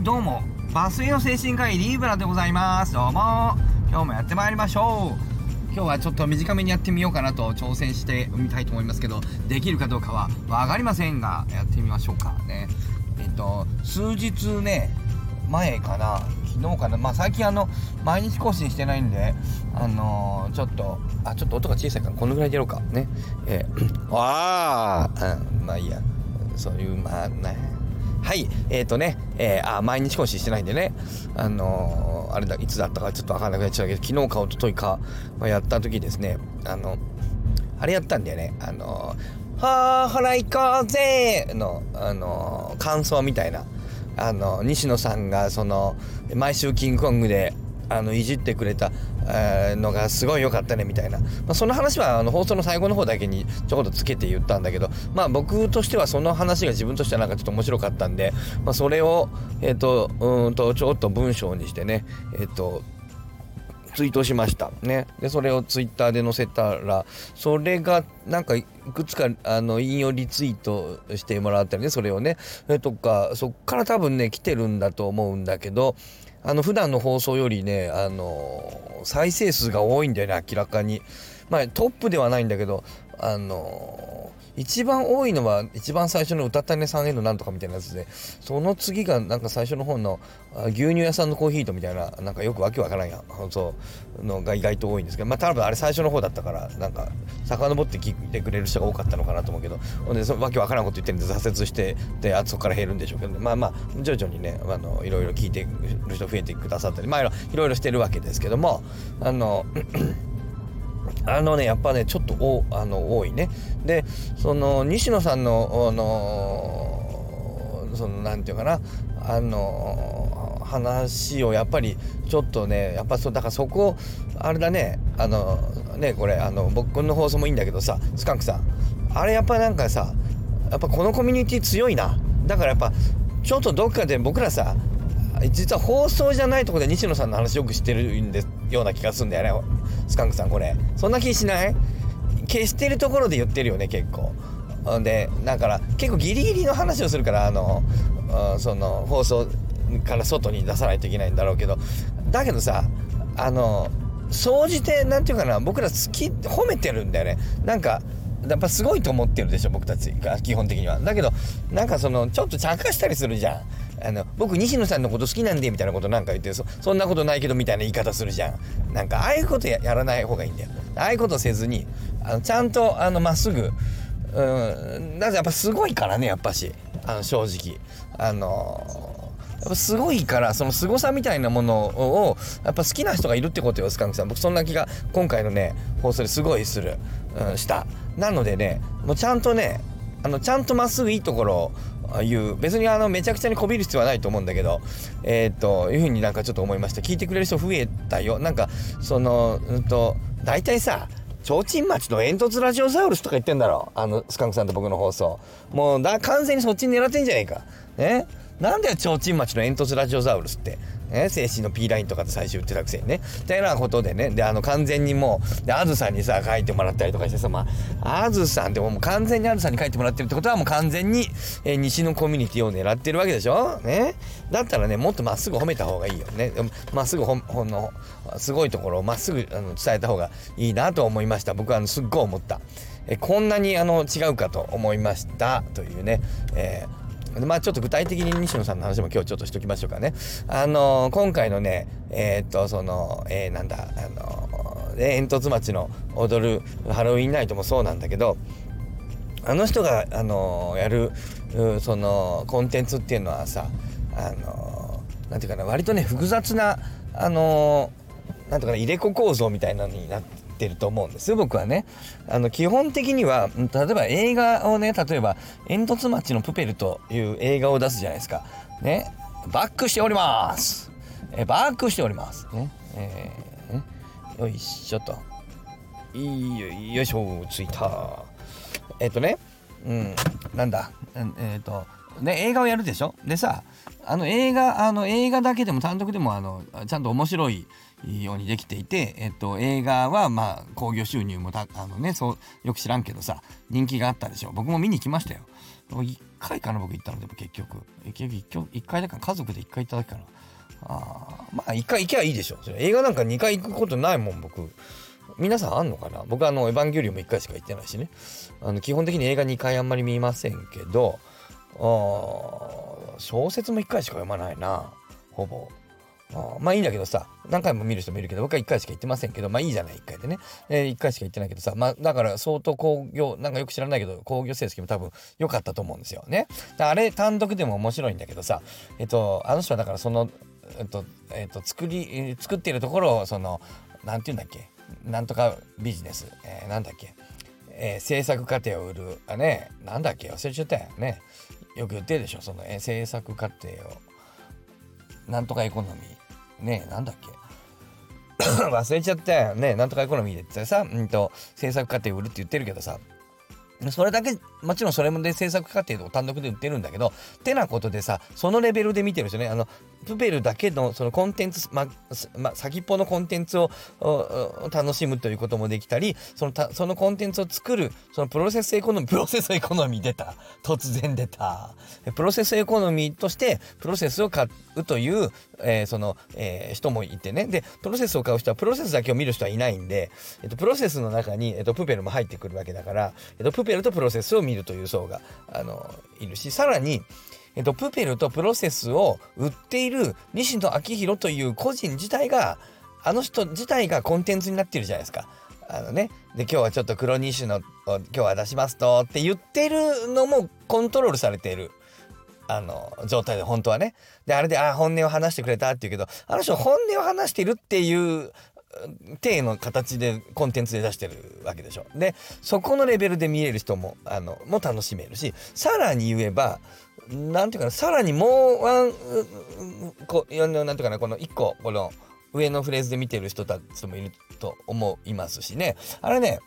はいどうも。バスへの精神科医リーブラでございます。どうも。今日もやってまいりましょう。今日はちょっと短めにやってみようかなと挑戦してみたいと思いますけどできるかどうかは分かりませんがやってみましょうか。ね。えっと数日ね前かな。昨日かな。まあ最近あの毎日更新してないんであのー、ちょっとあちょっと音が小さいからこのぐらいでやろうか。ね。えー、ああ、うん、まあいいや。そういうまあね。はいえっ、ー、とね、えー、あ毎日更新してないんでね。あのー、あれだいつだったかちょっとわかんなくなっちゃうけど昨日か一昨日か、まあ、やった時ですね。あのあれやったんだよね。あのー、はあほら行こうぜのあの感想みたいな。あの西野さんがその毎週キングコングであのいじってくれた、えー、のがすごい良かったねみたいな、まあ、その話はあの放送の最後の方だけにちょこっとつけて言ったんだけどまあ僕としてはその話が自分としてはなんかちょっと面白かったんで、まあ、それをえ、ー、とうんとちょっと文章にしてねえっ、ー、とツイートしました。ね。でそれをツイッターで載せたらそれがなんかいくつかあの引用リツイートしてもらったりねそれをね。とかそっから多分ね来てるんだと思うんだけどあの普段の放送よりねあの再生数が多いんだよね明らかに。まあトップではないんだけどあの一番多いのは一番最初の歌ったねさんへのなんとかみたいなやつでその次がなんか最初の方の牛乳屋さんのコーヒーとみたいななんかよくわけわからんやそうのが意外と多いんですけどまあ多分あれ最初の方だったからなんか遡って聞いてくれる人が多かったのかなと思うけどほんでそわけわからんこと言ってるんで挫折してであそこから減るんでしょうけど、ね、まあまあ徐々にねあのいろいろ聞いてる人増えてくださったりまあいろいろしてるわけですけどもあのあのねやっぱねちょっとおあの多いね。でその西野さんのあのそのなんていうかな。あの話をやっぱりちょっとねやっぱそうだからそこあれだねあのねこれあの僕の放送もいいんだけどさスカンクさん。あれやっぱなんかさやっぱこのコミュニティ強いな。だからやっぱちょっとどっかで僕らさ実は放送じゃないとこで西野さんの話よく知ってるんでような気がするんだよね。スカンクさんこれ。そんな気しない？消してるところで言ってるよね結構。でだから結構ギリギリの話をするからあのその放送から外に出さないといけないんだろうけど。だけどさあの総じて何て言うかな僕ら好き褒めてるんだよね。なんかやっぱすごいと思ってるでしょ僕たちが基本的には。だけどなんかそのちょっと茶化したりするじゃん。あの僕西野さんのこと好きなんでみたいなことなんか言ってそそんなことないけどみたいな言い方するじゃん。なんかああいうことやらない方がいいんだよ。ああいうことせずにあのちゃんとあのまっすぐうんなぜやっぱすごいからねやっぱし。あの正直。あのやっぱすごいからその凄さみたいなものをやっぱ好きな人がいるってことよスカンクさん。僕そんな気が今回のね放送ですごいする、うん、した。なのでねもうちゃんとねあのちゃんとまっすぐいいところあいう別にあのめちゃくちゃにこびる必要はないと思うんだけどえー、っというふうになんかちょっと思いました聞いてくれる人増えたよ。なんかそのうんと大体さ提灯町の煙突ラジオサウルスとか言ってんだろあのスカンクさんと僕の放送もうだ完全にそっちに狙ってんじゃねえかねなんだよ提灯町の煙突ラジオサウルスってね、精神の P ラインとかで最初言ってたくせにね。みたいなことでね、で、あの、完全にもう、で、あずさんにさ、書いてもらったりとかしてさ、まあ、あずさんってもう完全にあずさんに書いてもらってるってことはもう完全に、えー、西のコミュニティを狙ってるわけでしょ？ね？だったらね、もっとまっすぐ褒めた方がいいよね。まっすぐほほんの、すごいところをまっすぐあの伝えた方がいいなと思いました。僕はあの、すっごい思った。えこんなにあの違うかと思いましたというね、えーまあちょっと具体的に西野さんの話も今日ちょっとしときましょうかね。あのー、今回のね、えー、っと、その、えー、なんだ、あのー、煙突町の踊るハロウィンナイトもそうなんだけど、あの人が、あのやる、その、コンテンツっていうのはさ、あのなんていうかな、割とね、複雑な、あのなんとかね、入れ子構造みたいなのになって、ってると思うんですよ僕はね。あの基本的には例えば映画をね例えば「煙突町のプペル」という映画を出すじゃないですか。ねバックしております。えバックしております。ねえー、よいしょと。いいよよいしょついた。えっ、とねうんなんだえっ、とね映画をやるでしょ？でさあの映画あの映画だけでも単独でもあのちゃんと面白いようにできていて、えっと、映画はまあ興行収入もたあのねそうよく知らんけどさ人気があったでしょ。僕も見に来ましたよ。1回かな僕行ったのでも結局。結局 1, 回だから家族で1回行っただけかな。あまあ1回行けばいいでしょ。それ映画なんか2回行くことないもん僕。皆さんあんのかな？僕あのエヴァンゲリオンも1回しか行ってないしね。あの基本的に映画2回あんまり見ませんけどあ小説も1回しか読まないな。ほぼ。あまあいいんだけどさ何回も見る人もいるけど僕は1回しか行ってませんけどまあいいじゃない1回でね、えー、1回しか行ってないけどさまあだから相当興行なんかよく知らないけど興行成績も多分良かったと思うんですよね。あれ単独でも面白いんだけどさえっとあの人はだからそのえっとえっと作り作っているところをその何て言うんだっけなんとかビジネス、えー、なんだっけ、えー、制作過程を売るあねなんだっけ忘れちゃったよね。よく言ってるでしょその、え、制作過程を。なんとかエコノミー。ねなんだっけ。忘れちゃったよ。ねなんとかエコノミーでってさ、うんと、制作過程を売るって言ってるけどさ。それだけもちろんそれもで制作過程と単独で売ってるんだけどてなことでさそのレベルで見てる人ねあのプペルだけのそのコンテンツ、まま、先っぽのコンテンツを楽しむということもできたりそのたそのコンテンツを作るそのプロセスエコノミープロセスエコノミー出た。突然出た。プロセスエコノミーとしてプロセスを買うという、えー、その、えー、人もいてね。でプロセスを買う人はプロセスだけを見る人はいないんで、えっと、プロセスの中に、えっと、プペルも入ってくるわけだから、えっと、プペルとプロセスを見るという層があのいるしさらにえっと、プペルとプロセスを売っている西野昭弘という個人自体があの人自体がコンテンツになってるじゃないですか。あのね、で今日はちょっと黒西野を今日は出しますとって言ってるのもコントロールされているあの状態で本当はね。であれであ本音を話してくれたって言うけどあの人本音を話してるっていう体の形でコンテンツで出してるわけでしょ。でそこのレベルで見れる人もあのも楽しめるしさらに言えば何て言うかなさらにもうワンこなんて言うかなこの1個この上のフレーズで見てる人たちもいると思いますしねあれね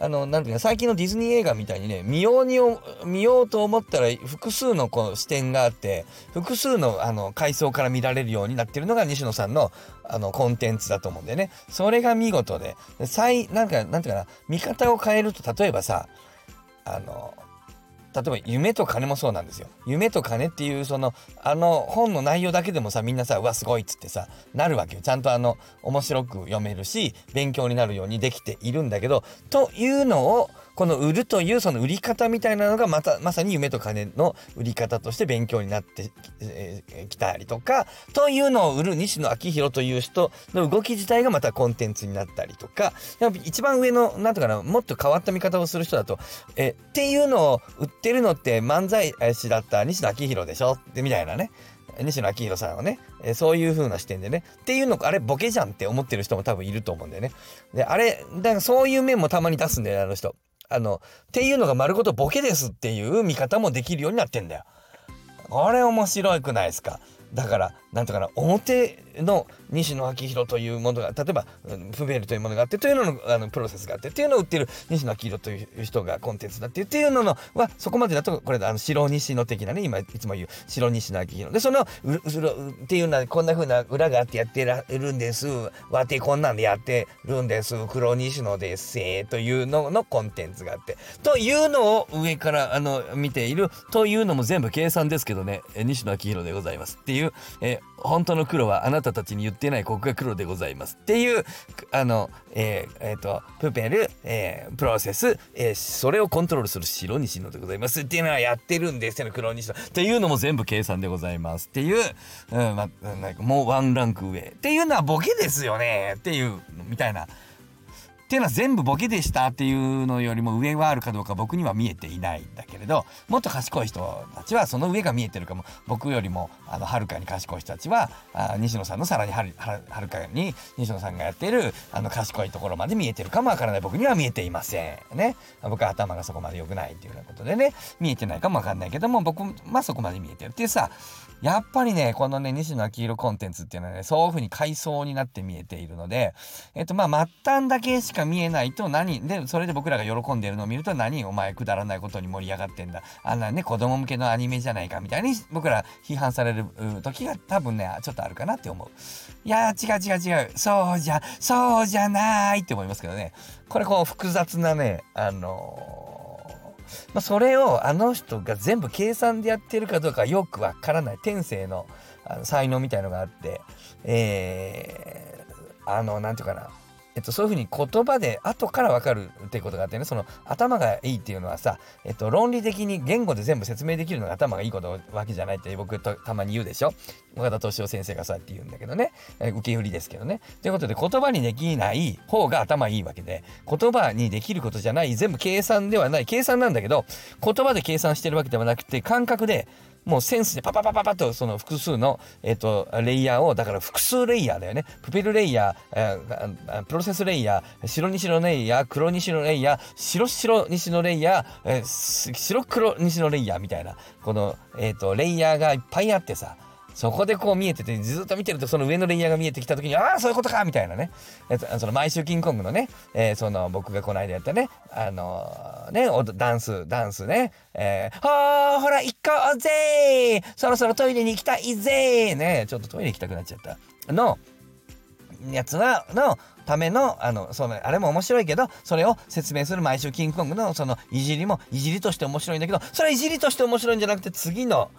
あの、なんていうか、最近のディズニー映画みたいにね、見ように見ようと思ったら複数のこう視点があって、複数のあの階層から見られるようになってるのが西野さんのあのコンテンツだと思うんでね。それが見事で、最、なんか、なんていうかな、見方を変えると、例えばさ、あの、例えば夢と金もそうなんですよ。夢と金っていうそのあの本の内容だけでもさみんなさうわすごいっつってさなるわけよ。ちゃんとあの面白く読めるし勉強になるようにできているんだけどというのをこの売るというその売り方みたいなのがまたまさに夢と金の売り方として勉強になってき、たりとかというのを売る西野昭弘という人の動き自体がまたコンテンツになったりとかやっぱ一番上のなんとかなもっと変わった見方をする人だとえっていうのを売ってるのって漫才師だった西野昭弘でしょってみたいなね。西野昭弘さんはね、えー、そういう風な視点でねっていうのあれボケじゃんって思ってる人も多分いると思うんだよね。であれだからそういう面もたまに出すんだよあの人。あの、っていうのが丸ごとボケですっていう見方もできるようになってんだよ。これ面白くないですか？だからなんとかな表の西野昭弘というものが例えばフベルというものがあってというののあのプロセスがあってっていうのを売ってる西野昭弘という人がコンテンツだってっていうののはそこまでだとこれあの白西野的なね今いつも言う白西野昭弘でその後ろっていうのはこんな風な裏があってやってるんですわてこんなんでやってるんです黒西野ですせというののコンテンツがあってというのを上からあの見ているというのも全部計算ですけどね西野昭弘でございます。っていう、え本当の黒はあなたたちに言ってないここが黒でございますっていうあのえー、えー、とプペル、えー、プロセス、えー、それをコントロールする白西野でございますっていうのはやってるんですよ黒西野っていうのも全部計算でございますっていう、うんま、なんかもうワンランク上っていうのはボケですよねっていうみたいな。っていうのは全部ボケでしたっていうのよりも上はあるかどうか僕には見えていないんだけれどもっと賢い人たちはその上が見えてるかも。僕よりもあのはるかに賢い人たちはあ西野さんのさらにはるはるかに西野さんがやってるあの賢いところまで見えてるかもわからない。僕には見えていませんね。僕は頭がそこまで良くないっていうようなことでね見えてないかもわかんないけども僕はそこまで見えてる。っていうさやっぱりね、このね、西野昭弘コンテンツっていうのはね、そういう風に階層になって見えているので、えっと、まあ、末端だけしかか見えないと何でそれで僕らが喜んでるのを見ると何お前くだらないことに盛り上がってんだ。あんなね子供向けのアニメじゃないかみたいに僕ら批判される時が多分ねちょっとあるかなって思う。いや違う違う違う。そうじゃそうじゃないって思いますけどね。これこう複雑なねあのー、まあ、それをあの人が全部計算でやってるかどうかよくわからない。天性のあの才能みたいのがあって。えー、あの何て言うかな。えっと、そういうふうに言葉で後から分かるっていうことがあってねその頭がいいっていうのはさ、えっと、論理的に言語で全部説明できるのが頭がいいことわけじゃないって僕とたまに言うでしょ？岡田敏夫先生がそうやって言うんだけどね、え受け売りですけどね。ということで言葉にできない方が頭いいわけで言葉にできることじゃない全部計算ではない。計算なんだけど言葉で計算してるわけではなくて感覚でもうセンスでパパパパパとその複数の、えっ、と、レイヤーを、だから複数レイヤーだよね。プペルレイヤー、えー、プロセスレイヤー、白西のレイヤー、黒西のレイヤー、白白西のレイヤー、えー、白黒西のレイヤーみたいな、この、えっ、と、レイヤーがいっぱいあってさ、そこでこう見えててずっと見てるとその上のレイヤーが見えてきた時にああそういうことかみたいなね。その毎週キングコングのね、えー、その僕がこの間やったねあのー、ねダンスダンスね。えー、ほーほら行こうぜそろそろトイレに行きたいぜねちょっとトイレ行きたくなっちゃった。のやつはのためのあのそのあれも面白いけどそれを説明する毎週キングコングのそのいじりもいじりとして面白いんだけどそれいじりとして面白いんじゃなくて次の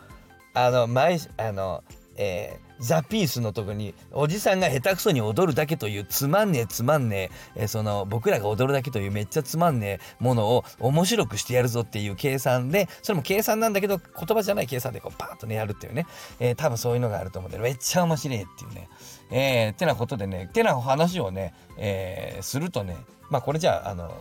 あの前あのえー、ザ・ピースのとこにおじさんが下手くそに踊るだけというつまんねえつまんねええー、その僕らが踊るだけというめっちゃつまんねえものを面白くしてやるぞっていう計算でそれも計算なんだけど言葉じゃない計算でこうパーッとねやるっていうね、えー、多分そういうのがあると思うんでめっちゃ面白いっていうね。えー、てなことでねてな話をね、えー、するとねまあこれじゃああの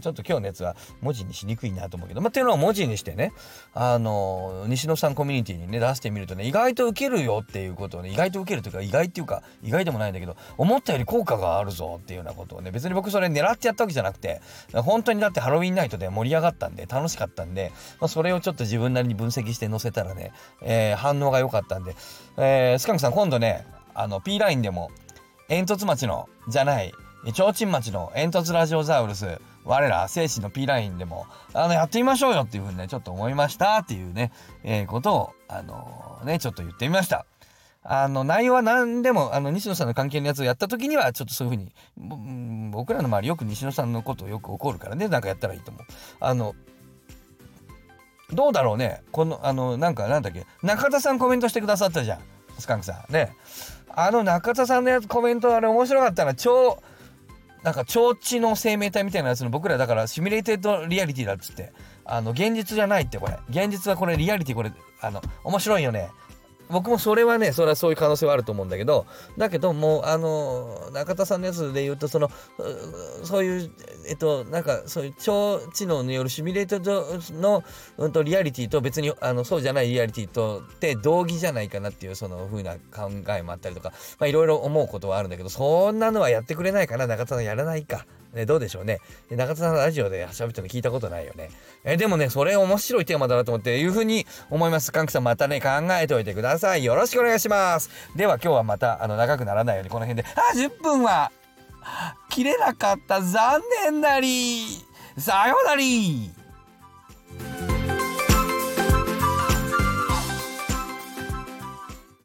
ちょっと今日のやつは文字にしにくいなと思うけど、まあ、っていうのを文字にしてね、あの、西野さんコミュニティにね、出してみるとね、意外と受けるよっていうことをね、意外と受けるというか、意外っていうか、意外でもないんだけど、思ったより効果があるぞっていうようなことをね、別に僕それ狙ってやったわけじゃなくて、本当にだってハロウィンナイトで盛り上がったんで、楽しかったんで、まあ、それをちょっと自分なりに分析して載せたらね、えー、反応が良かったんで、えー、スカンクさん今度ね、あの、P ラインでも、煙突町の、じゃない、提灯町の煙突ラジオザウルス、我ら精神の P ラインでも、あの、やってみましょうよっていうふうにね、ちょっと思いましたっていうね、えー、ことを、あのー、ね、ちょっと言ってみました。あの、内容は何でも、あの、西野さんの関係のやつをやった時には、ちょっとそういうふうに、僕らの周りよく西野さんのことよく怒るからね、なんかやったらいいと思う。あの、どうだろうね。この、あの、なんか、なんだっけ、中田さんコメントしてくださったじゃん。スカンクさん。ね。あの中田さんのやつコメントあれ面白かったな。超、なんか超知能生命体みたいなやつの僕らだから simulated reality だっつって。あの現実じゃないってこれ。現実はこれリアリティこれあの面白いよね。僕もそれはねそれはそういう可能性はあると思うんだけどだけどもうあの中田さんのやつで言うとそのそういうえっとなんかそういう超知能によるシミュレートの、うん、とリアリティと別にあのそうじゃないリアリティとって同義じゃないかなっていうその風な考えもあったりとかいろいろ思うことはあるんだけどそんなのはやってくれないかな中田さんやらないか。ね、どうでしょうね。中田さんのラジオで喋ったの聞いたことないよね。えでもね、それ面白いテーマだなと思っていうふうに思います。カンクさんまたね、考えておいてください。よろしくお願いします。では今日はまた、あの、長くならないようにこの辺で、あ、10分は切れなかった。残念なり。さようなり。